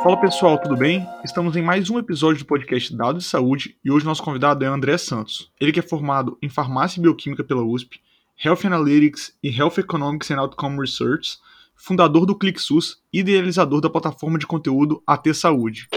Fala pessoal, tudo bem? Estamos em mais um episódio do podcast Dados de Saúde e hoje nosso convidado é André Santos. Ele que é formado em Farmácia e Bioquímica pela USP, Health Analytics e Health Economics and Outcome Research, fundador do ClickSUS e idealizador da plataforma de conteúdo AT Saúde.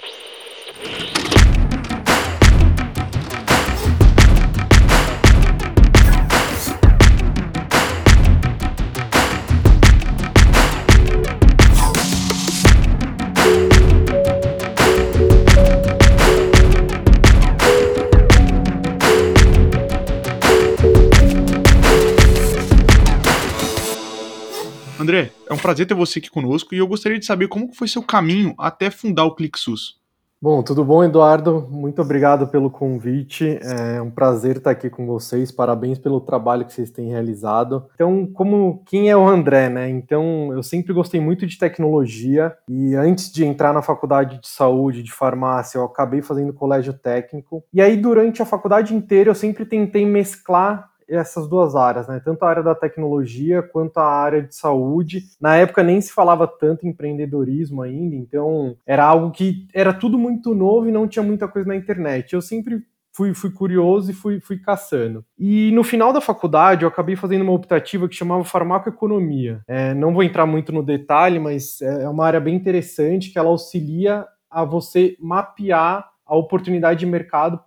Prazer ter você aqui conosco e eu gostaria de saber como foi seu caminho até fundar o ClickSUS. Bom, tudo bom, Eduardo? Muito obrigado pelo convite. É um prazer estar aqui com vocês. Parabéns pelo trabalho que vocês têm realizado. Então, como quem é o André, né? Então, eu sempre gostei muito de tecnologia e antes de entrar na faculdade de saúde, de farmácia, eu acabei fazendo colégio técnico. E aí, durante a faculdade inteira, eu sempre tentei mesclar essas duas áreas, né? Tanto a área da tecnologia quanto a área de saúde. Na época nem se falava tanto em empreendedorismo ainda, então era algo que era tudo muito novo e não tinha muita coisa na internet. Eu sempre fui, fui curioso e fui, fui caçando. E no final da faculdade eu acabei fazendo uma optativa que chamava farmacoeconomia. É, não vou entrar muito no detalhe, mas é uma área bem interessante que ela auxilia a você mapear a oportunidade de mercado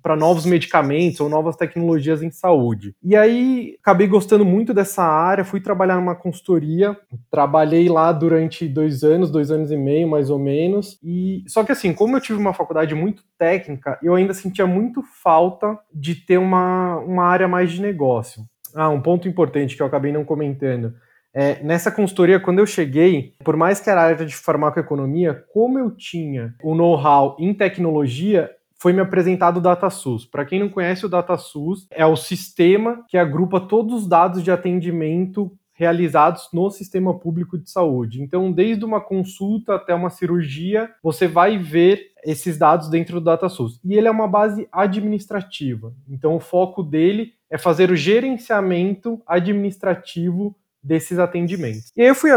para novos medicamentos ou novas tecnologias em saúde. E aí acabei gostando muito dessa área, fui trabalhar numa consultoria, trabalhei lá durante dois anos, dois anos e meio mais ou menos. E só que assim, como eu tive uma faculdade muito técnica, eu ainda sentia muito falta de ter uma, uma área mais de negócio. Ah, um ponto importante que eu acabei não comentando. É, nessa consultoria, quando eu cheguei, por mais que era área de farmacoeconomia, como eu tinha o know-how em tecnologia, foi me apresentado o DataSUS. Para quem não conhece, o DataSUS é o sistema que agrupa todos os dados de atendimento realizados no sistema público de saúde. Então, desde uma consulta até uma cirurgia, você vai ver esses dados dentro do DataSUS. E ele é uma base administrativa. Então, o foco dele é fazer o gerenciamento administrativo desses atendimentos. E aí eu fui,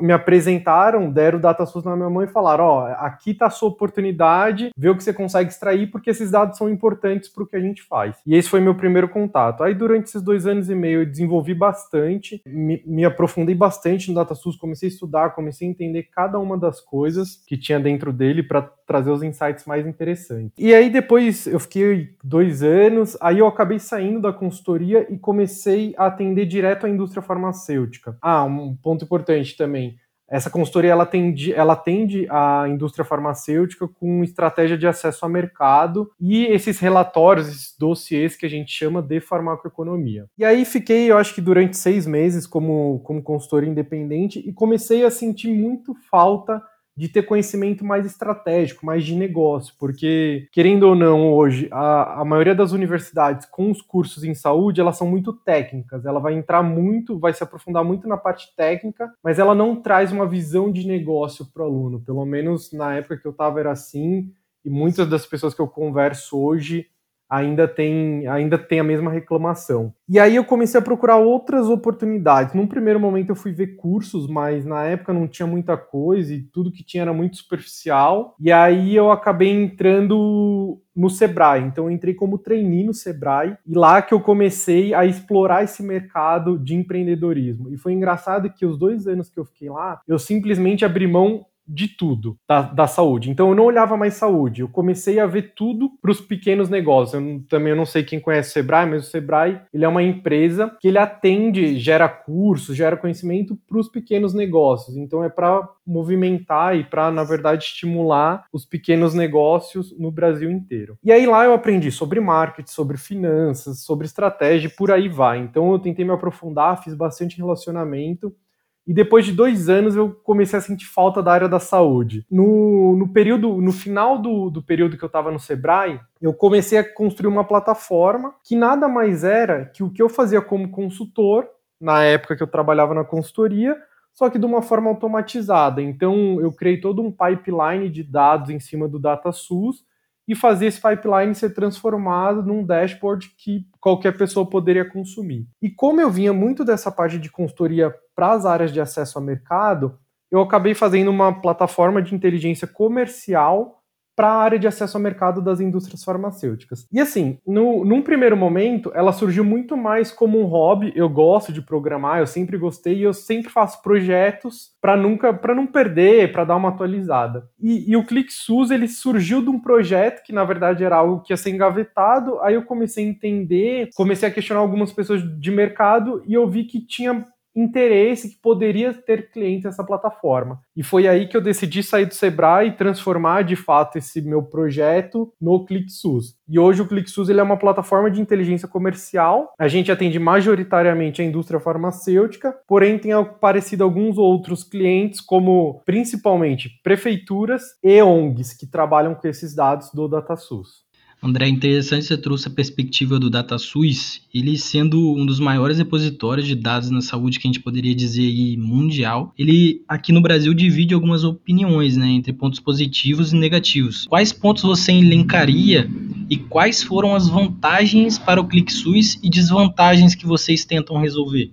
me apresentaram, deram o DataSUS na minha mão e falaram, ó, oh, aqui está a sua oportunidade, vê o que você consegue extrair, porque esses dados são importantes para o que a gente faz. E esse foi meu primeiro contato. Aí durante esses dois anos e meio eu desenvolvi bastante, me, me aprofundei bastante no DataSUS, comecei a estudar, comecei a entender cada uma das coisas que tinha dentro dele para trazer os insights mais interessantes. E aí depois eu fiquei dois anos, aí eu acabei saindo da consultoria e comecei a atender direto à indústria farmacêutica. Ah, um ponto importante também. Essa consultoria ela atende, ela atende a indústria farmacêutica com estratégia de acesso a mercado e esses relatórios, esses dossiês que a gente chama de farmacoeconomia. E aí fiquei, eu acho que durante seis meses como, como consultor independente e comecei a sentir muito falta de ter conhecimento mais estratégico, mais de negócio, porque, querendo ou não, hoje, a, a maioria das universidades com os cursos em saúde, elas são muito técnicas, ela vai entrar muito, vai se aprofundar muito na parte técnica, mas ela não traz uma visão de negócio para o aluno, pelo menos na época que eu estava era assim, e muitas das pessoas que eu converso hoje ainda tem, ainda tem a mesma reclamação. E aí eu comecei a procurar outras oportunidades. Num primeiro momento eu fui ver cursos, mas na época não tinha muita coisa e tudo que tinha era muito superficial. E aí eu acabei entrando no Sebrae. Então eu entrei como trainee no Sebrae e lá que eu comecei a explorar esse mercado de empreendedorismo. E foi engraçado que os dois anos que eu fiquei lá, eu simplesmente abri mão de tudo da, da saúde. Então eu não olhava mais saúde, eu comecei a ver tudo para os pequenos negócios. Eu também eu não sei quem conhece o Sebrae, mas o Sebrae ele é uma empresa que ele atende, gera cursos, gera conhecimento para os pequenos negócios. Então é para movimentar e para na verdade estimular os pequenos negócios no Brasil inteiro. E aí lá eu aprendi sobre marketing, sobre finanças, sobre estratégia, e por aí vai. Então eu tentei me aprofundar, fiz bastante relacionamento e depois de dois anos eu comecei a sentir falta da área da saúde. No, no período, no final do, do período que eu estava no Sebrae, eu comecei a construir uma plataforma que nada mais era que o que eu fazia como consultor, na época que eu trabalhava na consultoria, só que de uma forma automatizada. Então eu criei todo um pipeline de dados em cima do DataSUS e fazer esse pipeline ser transformado num dashboard que qualquer pessoa poderia consumir. E como eu vinha muito dessa parte de consultoria para as áreas de acesso ao mercado, eu acabei fazendo uma plataforma de inteligência comercial para a área de acesso ao mercado das indústrias farmacêuticas. E assim, no, num primeiro momento, ela surgiu muito mais como um hobby. Eu gosto de programar, eu sempre gostei e eu sempre faço projetos para nunca, para não perder, para dar uma atualizada. E, e o ClickSUS ele surgiu de um projeto que na verdade era algo que ia ser engavetado. Aí eu comecei a entender, comecei a questionar algumas pessoas de mercado e eu vi que tinha interesse que poderia ter cliente nessa plataforma. E foi aí que eu decidi sair do Sebrae e transformar de fato esse meu projeto no ClickSUS. E hoje o ClickSUS ele é uma plataforma de inteligência comercial. A gente atende majoritariamente a indústria farmacêutica, porém tem aparecido alguns outros clientes, como principalmente prefeituras e ONGs que trabalham com esses dados do DataSUS. André, interessante você trouxe a perspectiva do DataSUS, ele sendo um dos maiores repositórios de dados na saúde que a gente poderia dizer aí mundial, ele aqui no Brasil divide algumas opiniões, né, entre pontos positivos e negativos. Quais pontos você elencaria e quais foram as vantagens para o ClickSUS e desvantagens que vocês tentam resolver?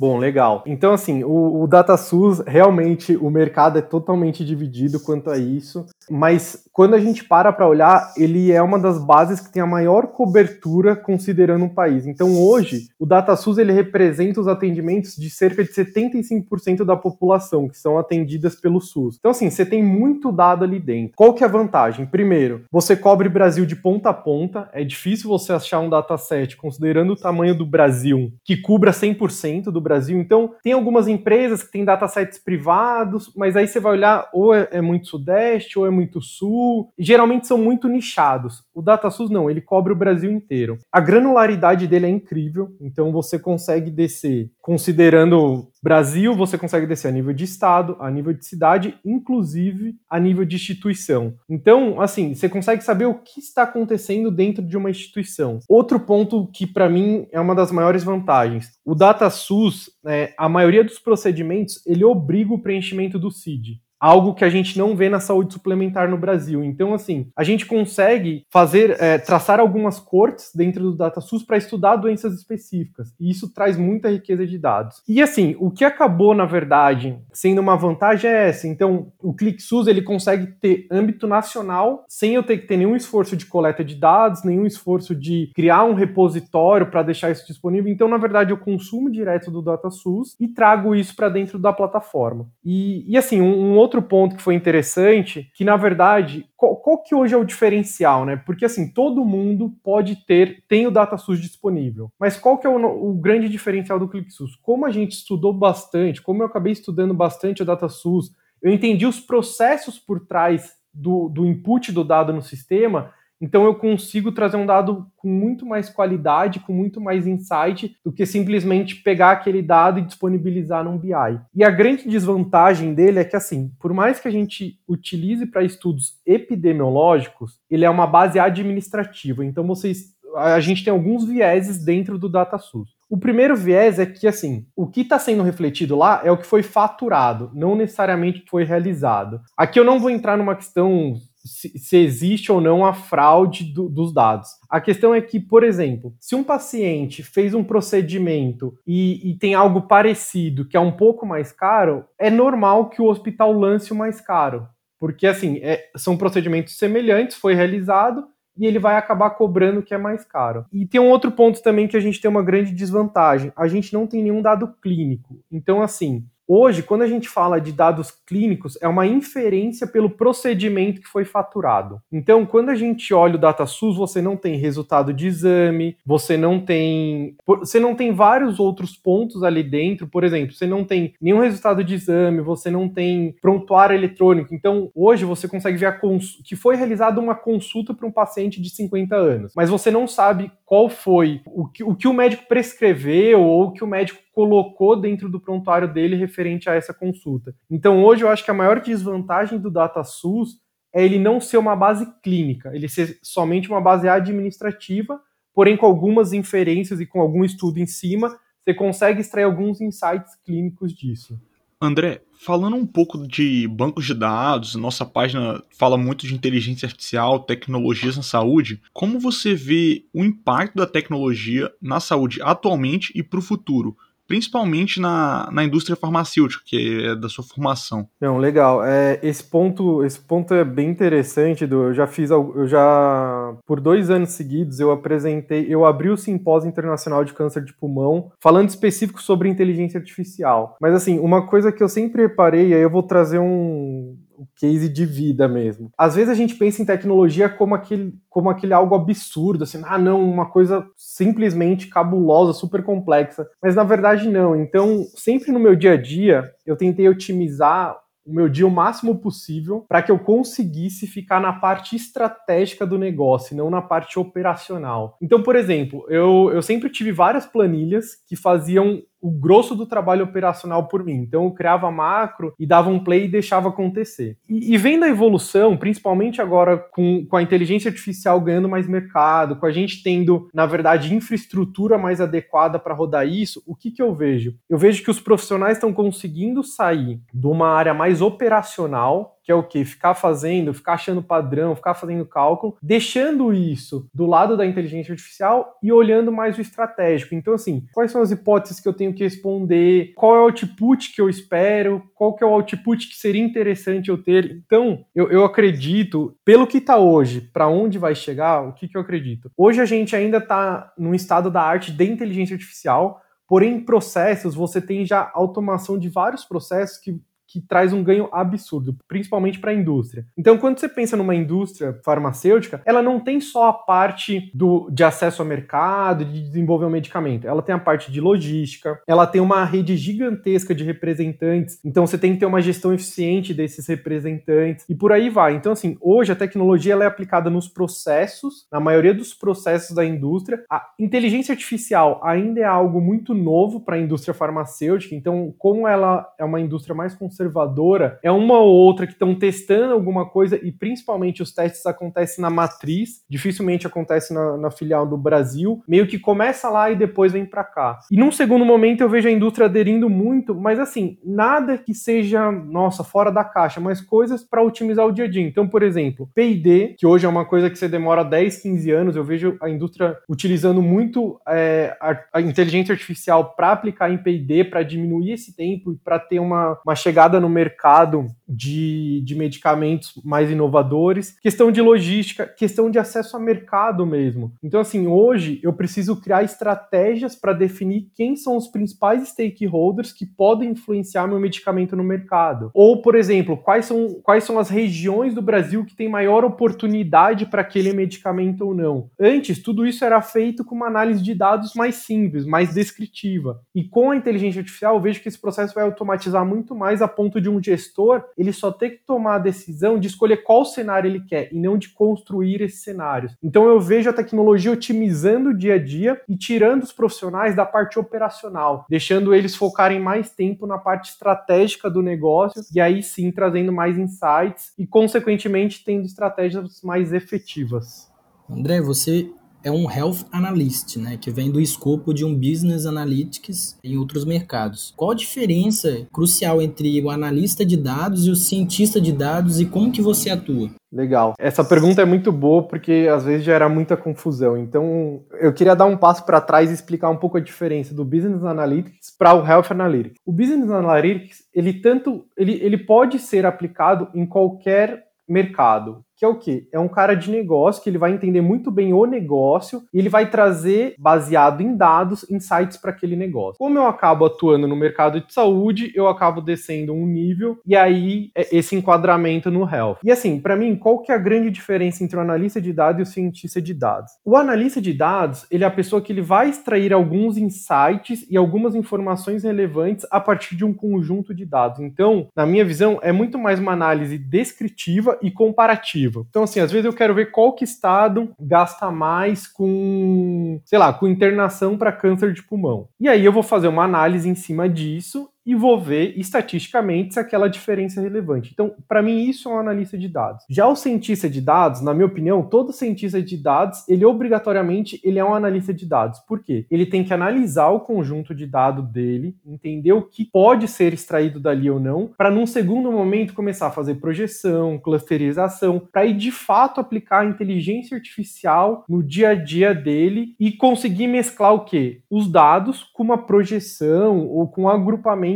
Bom, legal. Então, assim, o, o DataSUS, realmente, o mercado é totalmente dividido quanto a isso, mas quando a gente para para olhar, ele é uma das bases que tem a maior cobertura considerando um país. Então, hoje, o DataSUS, ele representa os atendimentos de cerca de 75% da população, que são atendidas pelo SUS. Então, assim, você tem muito dado ali dentro. Qual que é a vantagem? Primeiro, você cobre Brasil de ponta a ponta, é difícil você achar um dataset, considerando o tamanho do Brasil, que cubra 100% do Brasil. Então, tem algumas empresas que têm datasets privados, mas aí você vai olhar, ou é, é muito Sudeste, ou é muito Sul. Geralmente são muito nichados. O DataSUS não, ele cobre o Brasil inteiro. A granularidade dele é incrível, então você consegue descer, considerando Brasil, você consegue descer a nível de estado, a nível de cidade, inclusive a nível de instituição. Então, assim, você consegue saber o que está acontecendo dentro de uma instituição. Outro ponto que para mim é uma das maiores vantagens, o DataSUS, é, a maioria dos procedimentos, ele obriga o preenchimento do CID algo que a gente não vê na saúde suplementar no Brasil. Então, assim, a gente consegue fazer, é, traçar algumas cortes dentro do DataSUS para estudar doenças específicas. E isso traz muita riqueza de dados. E assim, o que acabou, na verdade, sendo uma vantagem é essa. Então, o ClickSUS ele consegue ter âmbito nacional sem eu ter que ter nenhum esforço de coleta de dados, nenhum esforço de criar um repositório para deixar isso disponível. Então, na verdade, eu consumo direto do DataSUS e trago isso para dentro da plataforma. E, e assim, um, um outro outro ponto que foi interessante, que na verdade, qual, qual, que hoje é o diferencial, né? Porque assim, todo mundo pode ter, tem o DataSUS disponível. Mas qual que é o, o grande diferencial do ClickSUS? Como a gente estudou bastante, como eu acabei estudando bastante o DataSUS, eu entendi os processos por trás do, do input do dado no sistema, então eu consigo trazer um dado com muito mais qualidade, com muito mais insight, do que simplesmente pegar aquele dado e disponibilizar num BI. E a grande desvantagem dele é que, assim, por mais que a gente utilize para estudos epidemiológicos, ele é uma base administrativa. Então vocês a gente tem alguns vieses dentro do DataSUS. O primeiro viés é que, assim, o que está sendo refletido lá é o que foi faturado, não necessariamente foi realizado. Aqui eu não vou entrar numa questão se, se, existe ou não a fraude do, dos dados. A questão é que, por exemplo, se um paciente fez um procedimento e, e, tem algo parecido que é um pouco mais caro, é normal que o hospital lance o mais caro. Porque, assim, é, são procedimentos semelhantes, foi realizado e ele vai acabar cobrando o que é mais caro. E tem um outro ponto também que a gente tem uma grande desvantagem: a gente não tem nenhum dado clínico. Então, assim, Hoje, quando a gente fala de dados clínicos, é uma inferência pelo procedimento que foi faturado. Então, quando a gente olha o DataSUS, você não tem resultado de exame, você não tem, você não tem vários outros pontos ali dentro. Por exemplo, você não tem nenhum resultado de exame, você não tem prontuário eletrônico. Então, hoje você consegue ver que foi realizada uma consulta para um paciente de 50 anos, mas você não sabe qual foi o que o, que o médico prescreveu ou o que o médico colocou dentro do prontuário dele referente a essa consulta. Então, hoje eu acho que a maior desvantagem do DataSUS é ele não ser uma base clínica, ele ser somente uma base administrativa, porém com algumas inferências e com algum estudo em cima, você consegue extrair alguns insights clínicos disso. André, falando um pouco de bancos de dados, nossa página fala muito de inteligência artificial, tecnologias na saúde. Como você vê o impacto da tecnologia na saúde atualmente e para o futuro? Principalmente na, na indústria farmacêutica, que é da sua formação. Não, legal. É, esse ponto, esse ponto é bem interessante. Eu já fiz, eu já por dois anos seguidos eu apresentei, eu abri o simpósio internacional de câncer de pulmão, falando específico sobre inteligência artificial. Mas assim, uma coisa que eu sempre reparei, aí eu vou trazer um o case de vida mesmo. Às vezes a gente pensa em tecnologia como aquele, como aquele algo absurdo, assim, ah, não, uma coisa simplesmente cabulosa, super complexa. Mas na verdade não. Então, sempre no meu dia a dia, eu tentei otimizar o meu dia o máximo possível para que eu conseguisse ficar na parte estratégica do negócio, não na parte operacional. Então, por exemplo, eu, eu sempre tive várias planilhas que faziam o grosso do trabalho operacional por mim. Então eu criava macro e dava um play e deixava acontecer. E, e vendo a evolução, principalmente agora com, com a inteligência artificial ganhando mais mercado, com a gente tendo, na verdade, infraestrutura mais adequada para rodar isso, o que, que eu vejo? Eu vejo que os profissionais estão conseguindo sair de uma área mais operacional que é o que? Ficar fazendo, ficar achando padrão, ficar fazendo cálculo, deixando isso do lado da inteligência artificial e olhando mais o estratégico. Então, assim, quais são as hipóteses que eu tenho que responder? Qual é o output que eu espero? Qual que é o output que seria interessante eu ter? Então, eu, eu acredito, pelo que está hoje, para onde vai chegar, o que, que eu acredito? Hoje a gente ainda está num estado da arte de inteligência artificial, Porém, processos, você tem já automação de vários processos que que traz um ganho absurdo, principalmente para a indústria. Então, quando você pensa numa indústria farmacêutica, ela não tem só a parte do, de acesso ao mercado, de desenvolver um medicamento. Ela tem a parte de logística, ela tem uma rede gigantesca de representantes. Então, você tem que ter uma gestão eficiente desses representantes e por aí vai. Então, assim, hoje a tecnologia ela é aplicada nos processos, na maioria dos processos da indústria. A inteligência artificial ainda é algo muito novo para a indústria farmacêutica. Então, como ela é uma indústria mais conservadora, conservadora é uma ou outra que estão testando alguma coisa e principalmente os testes acontecem na matriz, dificilmente acontece na, na filial do Brasil, meio que começa lá e depois vem para cá. E num segundo momento eu vejo a indústria aderindo muito, mas assim, nada que seja, nossa, fora da caixa, mas coisas para otimizar o dia a dia. Então, por exemplo, P&D, que hoje é uma coisa que você demora 10, 15 anos, eu vejo a indústria utilizando muito é, a, a inteligência artificial para aplicar em P&D, para diminuir esse tempo e para ter uma, uma chegada entrada no mercado de, de medicamentos mais inovadores, questão de logística, questão de acesso a mercado mesmo. Então, assim, hoje eu preciso criar estratégias para definir quem são os principais stakeholders que podem influenciar meu medicamento no mercado. Ou, por exemplo, quais são, quais são as regiões do Brasil que têm maior oportunidade para aquele medicamento ou não. Antes, tudo isso era feito com uma análise de dados mais simples, mais descritiva. E com a inteligência artificial, eu vejo que esse processo vai automatizar muito mais a ponto de um gestor ele só ter que tomar a decisão de escolher qual cenário ele quer e não de construir esses cenários. Então eu vejo a tecnologia otimizando o dia a dia e tirando os profissionais da parte operacional, deixando eles focarem mais tempo na parte estratégica do negócio e aí sim trazendo mais insights e consequentemente tendo estratégias mais efetivas. André, você é um Health Analyst, né, que vem do escopo de um Business Analytics em outros mercados. Qual a diferença crucial entre o analista de dados e o cientista de dados e como que você atua? Legal. Essa pergunta é muito boa porque às vezes gera muita confusão. Então, eu queria dar um passo para trás e explicar um pouco a diferença do Business Analytics para o Health Analytics. O Business Analytics, ele tanto ele, ele pode ser aplicado em qualquer mercado que é o quê? É um cara de negócio que ele vai entender muito bem o negócio e ele vai trazer, baseado em dados, insights para aquele negócio. Como eu acabo atuando no mercado de saúde, eu acabo descendo um nível e aí é esse enquadramento no health. E assim, para mim, qual que é a grande diferença entre o analista de dados e o cientista de dados? O analista de dados, ele é a pessoa que ele vai extrair alguns insights e algumas informações relevantes a partir de um conjunto de dados. Então, na minha visão, é muito mais uma análise descritiva e comparativa. Então, assim, às vezes eu quero ver qual que estado gasta mais com, sei lá, com internação para câncer de pulmão. E aí eu vou fazer uma análise em cima disso e vou ver estatisticamente se aquela diferença é relevante. Então, para mim, isso é um analista de dados. Já o cientista de dados, na minha opinião, todo cientista de dados, ele obrigatoriamente ele é um analista de dados. Por quê? Ele tem que analisar o conjunto de dados dele, entender o que pode ser extraído dali ou não, para num segundo momento começar a fazer projeção, clusterização, para ir de fato aplicar a inteligência artificial no dia a dia dele e conseguir mesclar o quê? Os dados com uma projeção ou com um agrupamento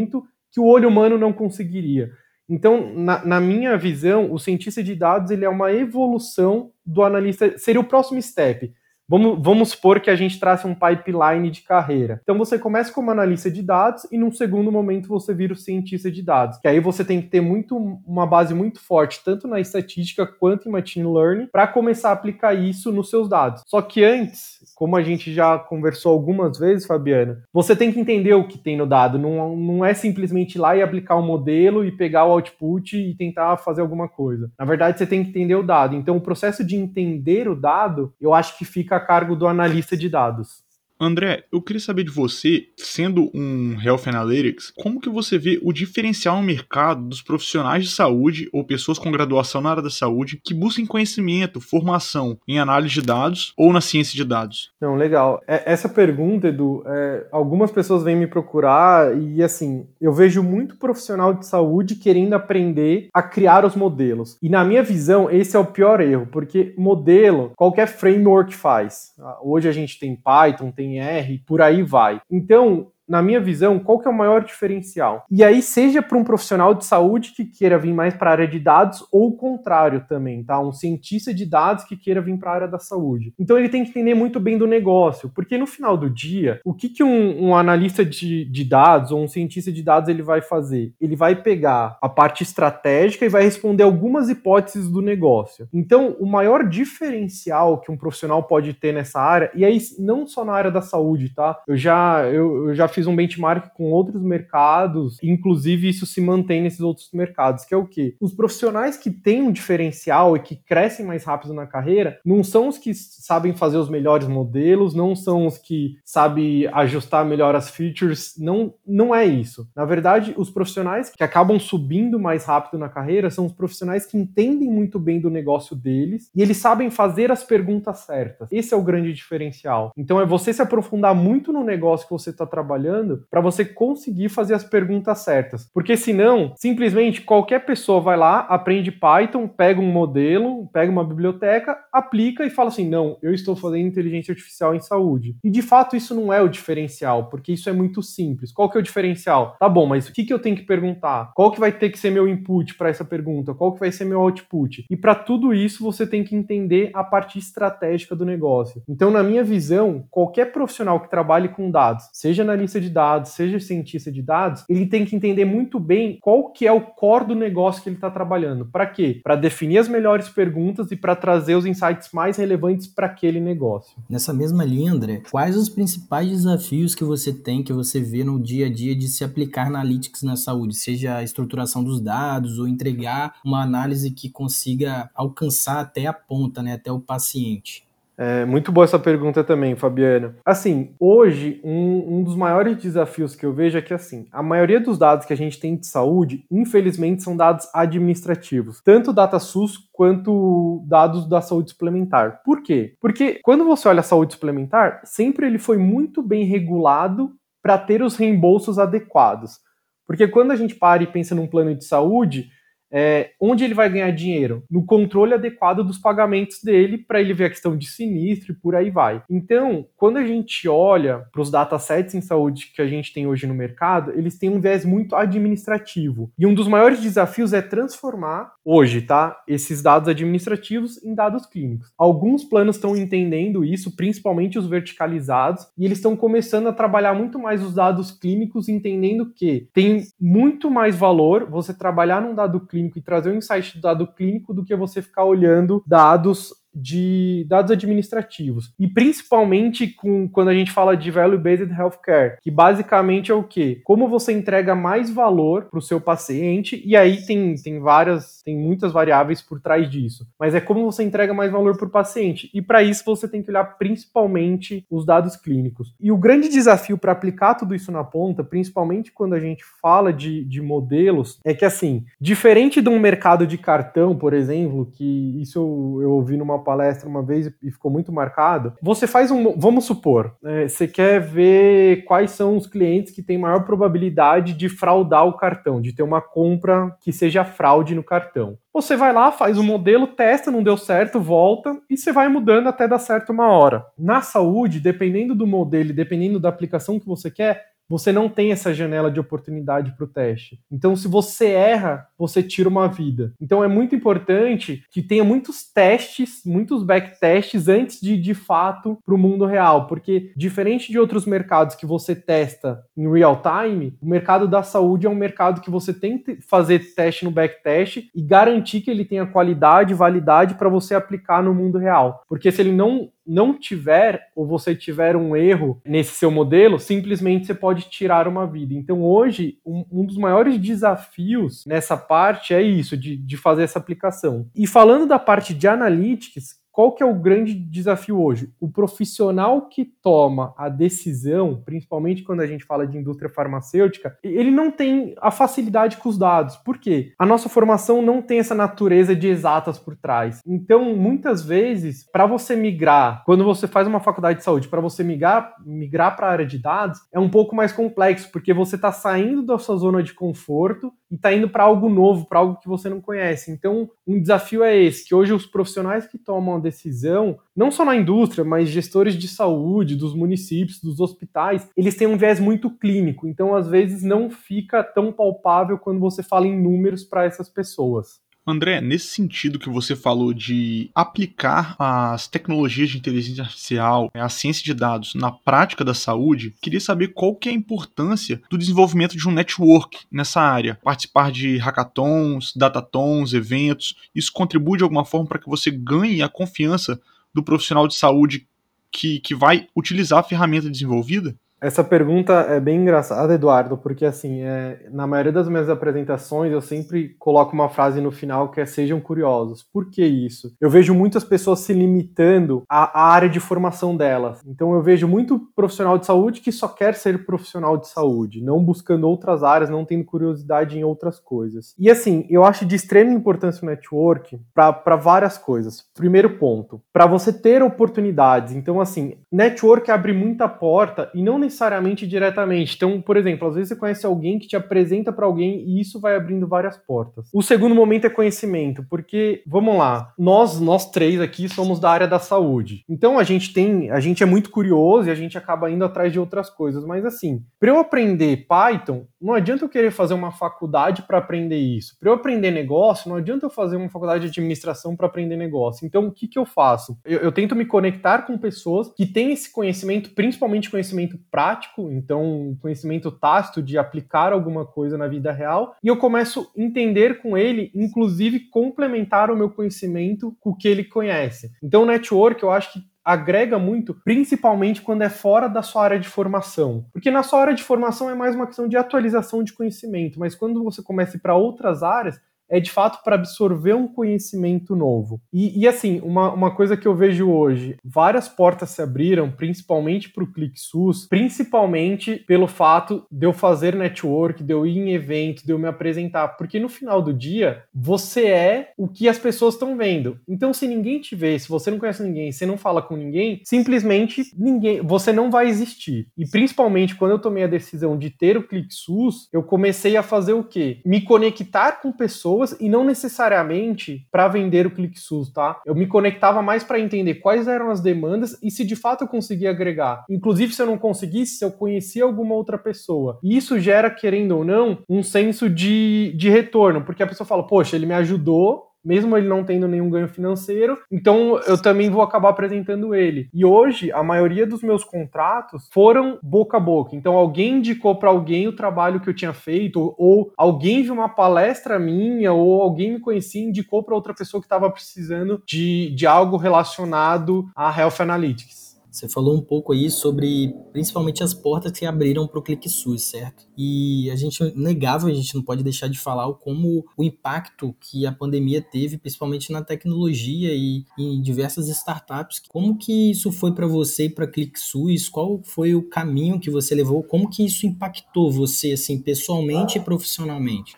que o olho humano não conseguiria. Então, na, na, minha visão, o cientista de dados ele é uma evolução do analista, seria o próximo step. Vamos, vamos supor que a gente trace um pipeline de carreira. Então você começa como analista de dados e num segundo momento você vira o cientista de dados. Que aí você tem que ter muito uma base muito forte, tanto na estatística quanto em machine learning, para começar a aplicar isso nos seus dados. Só que antes, como a gente já conversou algumas vezes, Fabiana, você tem que entender o que tem no dado. Não, não é simplesmente ir lá e aplicar um modelo e pegar o output e tentar fazer alguma coisa. Na verdade, você tem que entender o dado. Então, o processo de entender o dado, eu acho que fica cargo do analista de dados. André, eu queria saber de você, sendo um Health Analytics, como que você vê o diferencial no mercado dos profissionais de saúde ou pessoas com graduação na área da saúde que busquem conhecimento, formação em análise de dados ou na ciência de dados? Não, legal. É, essa pergunta, Edu, é, algumas pessoas vêm me procurar e assim, eu vejo muito profissional de saúde querendo aprender a criar os modelos. E na minha visão, esse é o pior erro, porque modelo, qualquer framework faz. Hoje a gente tem Python, tem por aí vai. Então, na minha visão, qual que é o maior diferencial? E aí, seja para um profissional de saúde que queira vir mais para a área de dados, ou o contrário também, tá? Um cientista de dados que queira vir para a área da saúde. Então, ele tem que entender muito bem do negócio, porque no final do dia, o que, que um, um analista de, de dados ou um cientista de dados ele vai fazer? Ele vai pegar a parte estratégica e vai responder algumas hipóteses do negócio. Então, o maior diferencial que um profissional pode ter nessa área, e aí não só na área da saúde, tá? Eu já, eu, eu já fiz um benchmark com outros mercados, inclusive isso se mantém nesses outros mercados, que é o quê? Os profissionais que têm um diferencial e que crescem mais rápido na carreira não são os que sabem fazer os melhores modelos, não são os que sabem ajustar melhor as features, não, não é isso. Na verdade, os profissionais que acabam subindo mais rápido na carreira são os profissionais que entendem muito bem do negócio deles e eles sabem fazer as perguntas certas. Esse é o grande diferencial. Então é você se aprofundar muito no negócio que você está trabalhando trabalhando para você conseguir fazer as perguntas certas. Porque senão, simplesmente qualquer pessoa vai lá, aprende Python, pega um modelo, pega uma biblioteca, aplica e fala assim: não, eu estou fazendo inteligência artificial em saúde. E de fato isso não é o diferencial, porque isso é muito simples. Qual que é o diferencial? Tá bom, mas o que, que eu tenho que perguntar? Qual que vai ter que ser meu input para essa pergunta? Qual que vai ser meu output? E para tudo isso você tem que entender a parte estratégica do negócio. Então, na minha visão, qualquer profissional que trabalhe com dados, seja analista analista de dados, seja cientista de dados, ele tem que entender muito bem qual que é o core do negócio que ele está trabalhando. Para quê? Para definir as melhores perguntas e para trazer os insights mais relevantes para aquele negócio. Nessa mesma linha, André, quais os principais desafios que você tem, que você vê no dia a dia de se aplicar analytics na saúde, seja a estruturação dos dados ou entregar uma análise que consiga alcançar até a ponta, né, até o paciente? É, muito boa essa pergunta também, Fabiana. Assim, hoje, um, um, dos maiores desafios que eu vejo é que, assim, a maioria dos dados que a gente tem de saúde, infelizmente, são dados administrativos. Tanto data SUS quanto dados da saúde suplementar. Por quê? Porque quando você olha a saúde suplementar, sempre ele foi muito bem regulado para ter os reembolsos adequados. Porque quando a gente para e pensa num plano de saúde, é, onde ele vai ganhar dinheiro? No controle adequado dos pagamentos dele, para ele ver a questão de sinistro e por aí vai. Então, quando a gente olha para os datasets em saúde que a gente tem hoje no mercado, eles têm um viés muito administrativo. E um dos maiores desafios é transformar hoje, tá? Esses dados administrativos em dados clínicos. Alguns planos estão entendendo isso, principalmente os verticalizados, e eles estão começando a trabalhar muito mais os dados clínicos, entendendo que tem muito mais valor você trabalhar num dado clínico clínico e trazer um insight do dado clínico do que você ficar olhando dados de dados administrativos. E principalmente com, quando a gente fala de value-based healthcare, que basicamente é o quê? Como você entrega mais valor para o seu paciente, e aí tem, tem várias, tem muitas variáveis por trás disso. Mas é como você entrega mais valor para o paciente. E para isso você tem que olhar principalmente os dados clínicos. E o grande desafio para aplicar tudo isso na ponta, principalmente quando a gente fala de, de modelos, é que assim, diferente de um mercado de cartão, por exemplo, que isso eu, eu ouvi numa palestra uma vez e ficou muito marcado, você faz um. Vamos supor, é, você quer ver quais são os clientes que têm maior probabilidade de fraudar o cartão, de ter uma compra que seja fraude no cartão. Você vai lá, faz um modelo, testa, não deu certo, volta e você vai mudando até dar certo uma hora. Na saúde, dependendo do modelo, dependendo da aplicação que você quer, você não tem essa janela de oportunidade para o teste. Então, se você erra, você tira uma vida. Então, é muito importante que tenha muitos testes, muitos backtests antes de, de fato, para o mundo real, porque diferente de outros mercados que você testa em real time, o mercado da saúde é um mercado que você tem que fazer teste no backtest e garantir que ele tenha qualidade validade para você aplicar no mundo real. Porque se ele não não tiver, ou você tiver um erro nesse seu modelo, simplesmente você pode tirar uma vida. Então, hoje, um, um dos maiores desafios nessa parte é isso, de, de fazer essa aplicação. E falando da parte de analytics, qual que é o grande desafio hoje? O profissional que toma a decisão, principalmente quando a gente fala de indústria farmacêutica, ele não tem a facilidade com os dados. Por quê? A nossa formação não tem essa natureza de exatas por trás. Então, muitas vezes, para você migrar, quando você faz uma faculdade de saúde, para você migrar migrar para a área de dados, é um pouco mais complexo, porque você está saindo da sua zona de conforto e está indo para algo novo, para algo que você não conhece. Então, um desafio é esse, que hoje os profissionais que tomam decisão, não só na indústria, mas gestores de saúde, dos municípios, dos hospitais, eles têm um viés muito clínico, então às vezes não fica tão palpável quando você fala em números para essas pessoas. André, nesse sentido que você falou de aplicar as tecnologias de inteligência artificial, a ciência de dados na prática da saúde, queria saber qual que é a importância do desenvolvimento de um network nessa área. Participar de hackathons, datatons, eventos, isso contribui de alguma forma para que você ganhe a confiança do profissional de saúde que, que vai utilizar a ferramenta desenvolvida? Essa pergunta é bem engraçada, Eduardo, porque assim, é, na maioria das minhas apresentações eu sempre coloco uma frase no final que é sejam curiosos. Por que isso? Eu vejo muitas pessoas se limitando à, à área de formação delas. Então eu vejo muito profissional de saúde que só quer ser profissional de saúde, não buscando outras áreas, não tendo curiosidade em outras coisas. E assim, eu acho de extrema importância o network para várias coisas. Primeiro ponto, para você ter oportunidades. Então assim, network abre muita porta e não necessariamente necessariamente diretamente. Então, por exemplo, às vezes você conhece alguém que te apresenta para alguém e isso vai abrindo várias portas. O segundo momento é conhecimento, porque vamos lá, nós nós três aqui somos da área da saúde. Então a gente tem, a gente é muito curioso e a gente acaba indo atrás de outras coisas, mas assim, para eu aprender Python, não adianta eu querer fazer uma faculdade para aprender isso. Para eu aprender negócio, não adianta eu fazer uma faculdade de administração para aprender negócio. Então, o que que eu faço? Eu, eu tento me conectar com pessoas que têm esse conhecimento, principalmente conhecimento prático prático, então conhecimento tácito de aplicar alguma coisa na vida real, e eu começo a entender com ele, inclusive complementar o meu conhecimento com o que ele conhece. Então, o network eu acho que agrega muito, principalmente quando é fora da sua área de formação. Porque na sua área de formação é mais uma questão de atualização de conhecimento, mas quando você começa para outras áreas, é de fato para absorver um conhecimento novo. E, e, assim, uma, uma coisa que eu vejo hoje, várias portas se abriram, principalmente para o ClickSUS, principalmente pelo fato de eu fazer network, de eu ir em evento, de eu me apresentar, porque no final do dia, você é o que as pessoas estão vendo. Então, se ninguém te vê, se você não conhece ninguém, se não fala com ninguém, simplesmente ninguém, você não vai existir. E principalmente quando eu tomei a decisão de ter o ClickSUS, eu comecei a fazer o quê? Me conectar com pessoas e não necessariamente para vender o ClickSUS, tá? Eu me conectava mais para entender quais eram as demandas e se de fato eu conseguia agregar. Inclusive, se eu não conseguisse, se eu conhecia alguma outra pessoa. E isso gera, querendo ou não, um senso de, de retorno, porque a pessoa fala, poxa, ele me ajudou mesmo ele não tendo nenhum ganho financeiro, então eu também vou acabar apresentando ele. E hoje, a maioria dos meus contratos foram boca a boca. Então, alguém indicou para alguém o trabalho que eu tinha feito, ou alguém viu uma palestra minha, ou alguém me conhecia e indicou para outra pessoa que estava precisando de, de algo relacionado a Health Analytics. Você falou um pouco aí sobre principalmente as portas que abriram para o ClickSUS, certo? E a gente negável, a gente não pode deixar de falar como o impacto que a pandemia teve, principalmente na tecnologia e em diversas startups. Como que isso foi para você e para ClickSUS? Qual foi o caminho que você levou? Como que isso impactou você assim pessoalmente e profissionalmente?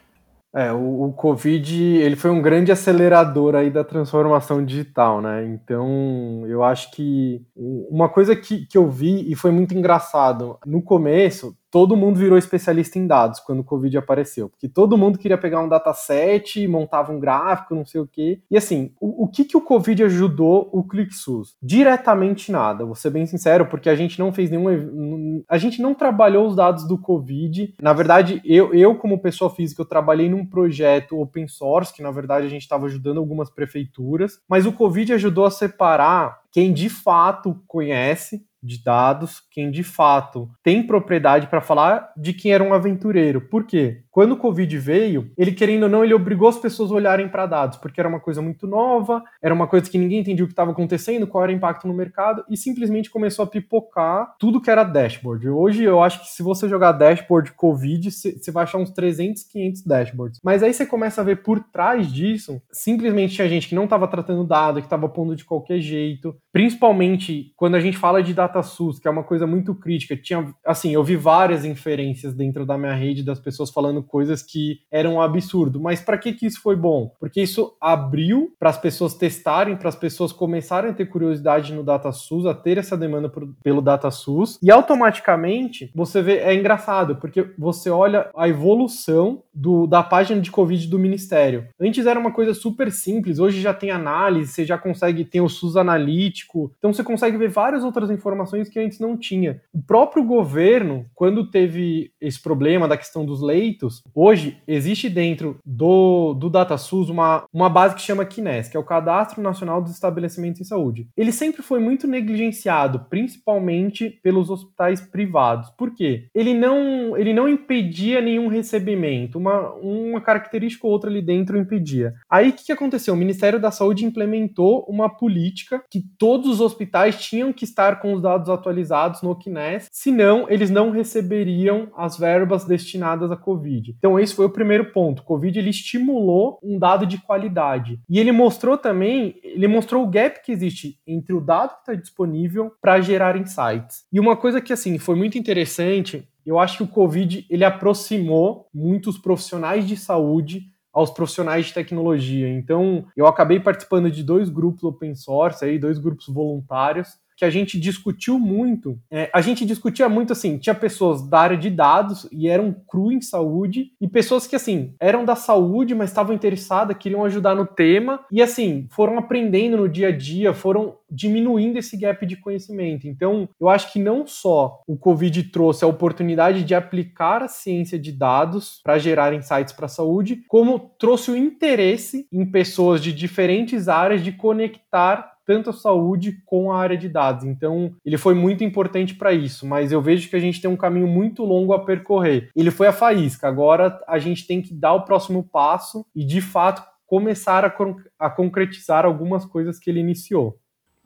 É, o, o, Covid, ele foi um grande acelerador aí da transformação digital, né? Então, eu acho que uma coisa que, que eu vi e foi muito engraçado, no começo, todo mundo virou especialista em dados quando o Covid apareceu, porque todo mundo queria pegar um dataset, montava um gráfico, não sei o quê. E assim, o, o que, que o Covid ajudou o ClickSUS? Diretamente nada, vou ser bem sincero, porque a gente não fez nenhum. A gente não trabalhou os dados do Covid. Na verdade, eu, eu como pessoa física, eu trabalhei num projeto open source, que na verdade a gente estava ajudando algumas prefeituras, mas o Covid ajudou a separar quem de fato conhece de dados, quem de fato tem propriedade para falar de quem era um aventureiro. Por quê? Quando o Covid veio, ele querendo ou não, ele obrigou as pessoas a olharem para dados, porque era uma coisa muito nova, era uma coisa que ninguém entendia o que estava acontecendo, qual era o impacto no mercado, e simplesmente começou a pipocar tudo que era dashboard. Hoje eu acho que se você jogar dashboard Covid, você vai achar uns 300, 500 dashboards. Mas aí você começa a ver por trás disso, simplesmente tinha gente que não estava tratando dado, que estava pondo de qualquer jeito, principalmente quando a gente fala de DataSUS, que é uma coisa muito crítica. Tinha, assim, eu vi várias inferências dentro da minha rede das pessoas falando coisas que eram um absurdo. Mas para que, que isso foi bom? Porque isso abriu para as pessoas testarem, para as pessoas começarem a ter curiosidade no DataSUS, a ter essa demanda por, pelo DataSUS, e automaticamente você vê, é engraçado, porque você olha a evolução do, da página de Covid do Ministério. Antes era uma coisa super simples, hoje já tem análise, você já consegue ter o SUS analítico, então você consegue ver várias outras informações que antes não tinha. O próprio governo, quando teve esse problema da questão dos leitos, Hoje, existe dentro do, do DataSUS uma, uma base que chama KINES, que é o Cadastro Nacional dos Estabelecimentos em Saúde. Ele sempre foi muito negligenciado, principalmente pelos hospitais privados. Por quê? Ele não, ele não impedia nenhum recebimento, uma, uma característica ou outra ali dentro impedia. Aí, o que, que aconteceu? O Ministério da Saúde implementou uma política que todos os hospitais tinham que estar com os dados atualizados no KINES, senão eles não receberiam as verbas destinadas à Covid. Então esse foi o primeiro ponto. Covid ele estimulou um dado de qualidade. E ele mostrou também, ele mostrou o gap que existe entre o dado que está disponível para gerar insights. E uma coisa que assim foi muito interessante, eu acho que o Covid ele aproximou muitos profissionais de saúde aos profissionais de tecnologia. Então, eu acabei participando de dois grupos open source, aí, dois grupos voluntários, que a gente discutiu muito. É, a gente discutia muito assim, tinha pessoas da área de dados e eram cru em saúde, e pessoas que assim, eram da saúde, mas estavam interessadas, queriam ajudar no tema, e assim, foram aprendendo no dia a dia, foram diminuindo esse gap de conhecimento. Então, eu acho que não só o Covid trouxe a oportunidade de aplicar a ciência de dados para gerar insights para a saúde, como trouxe o interesse em pessoas de diferentes áreas de conectar tanto a saúde com a área de dados. Então, ele foi muito importante para isso, mas eu vejo que a gente tem um caminho muito longo a percorrer. Ele foi a faísca, agora a gente tem que dar o próximo passo e, de fato, começar a, a concretizar algumas coisas que ele iniciou.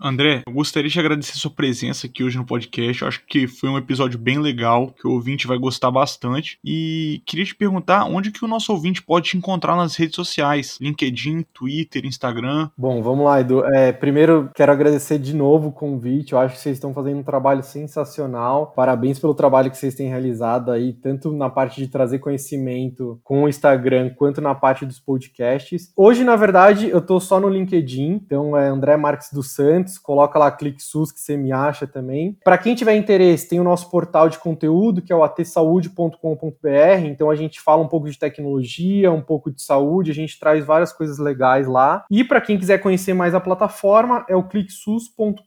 André, eu gostaria de agradecer sua presença aqui hoje no podcast. Eu acho que foi um episódio bem legal, que o ouvinte vai gostar bastante. E queria te perguntar onde que o nosso ouvinte pode te encontrar nas redes sociais: LinkedIn, Twitter, Instagram. Bom, vamos lá, Edu. É, primeiro, quero agradecer de novo o convite. Eu acho que vocês estão fazendo um trabalho sensacional. Parabéns pelo trabalho que vocês têm realizado aí, tanto na parte de trazer conhecimento com o Instagram, quanto na parte dos podcasts. Hoje, na verdade, eu tô só no LinkedIn, então é André Marques dos Santos importantes. Coloca lá Clique SUS que você me acha também. Para quem tiver interesse, tem o nosso portal de conteúdo, que é o atsaude.com.br. Então a gente fala um pouco de tecnologia, um pouco de saúde, a gente traz várias coisas legais lá. E para quem quiser conhecer mais a plataforma, é o cliquesus.com.br.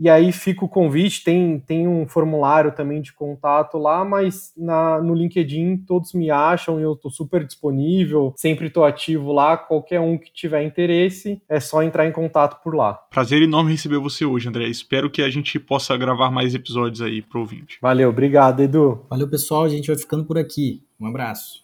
E aí fica o convite, tem, tem um formulário também de contato lá, mas na, no LinkedIn todos me acham e eu estou super disponível, sempre estou ativo lá. Qualquer um que tiver interesse, é só entrar em contato por lá. Prazer enorme receber você hoje, André. Espero que a gente possa gravar mais episódios aí pro ouvinte. Valeu, obrigado, Edu. Valeu, pessoal. A gente vai ficando por aqui. Um abraço.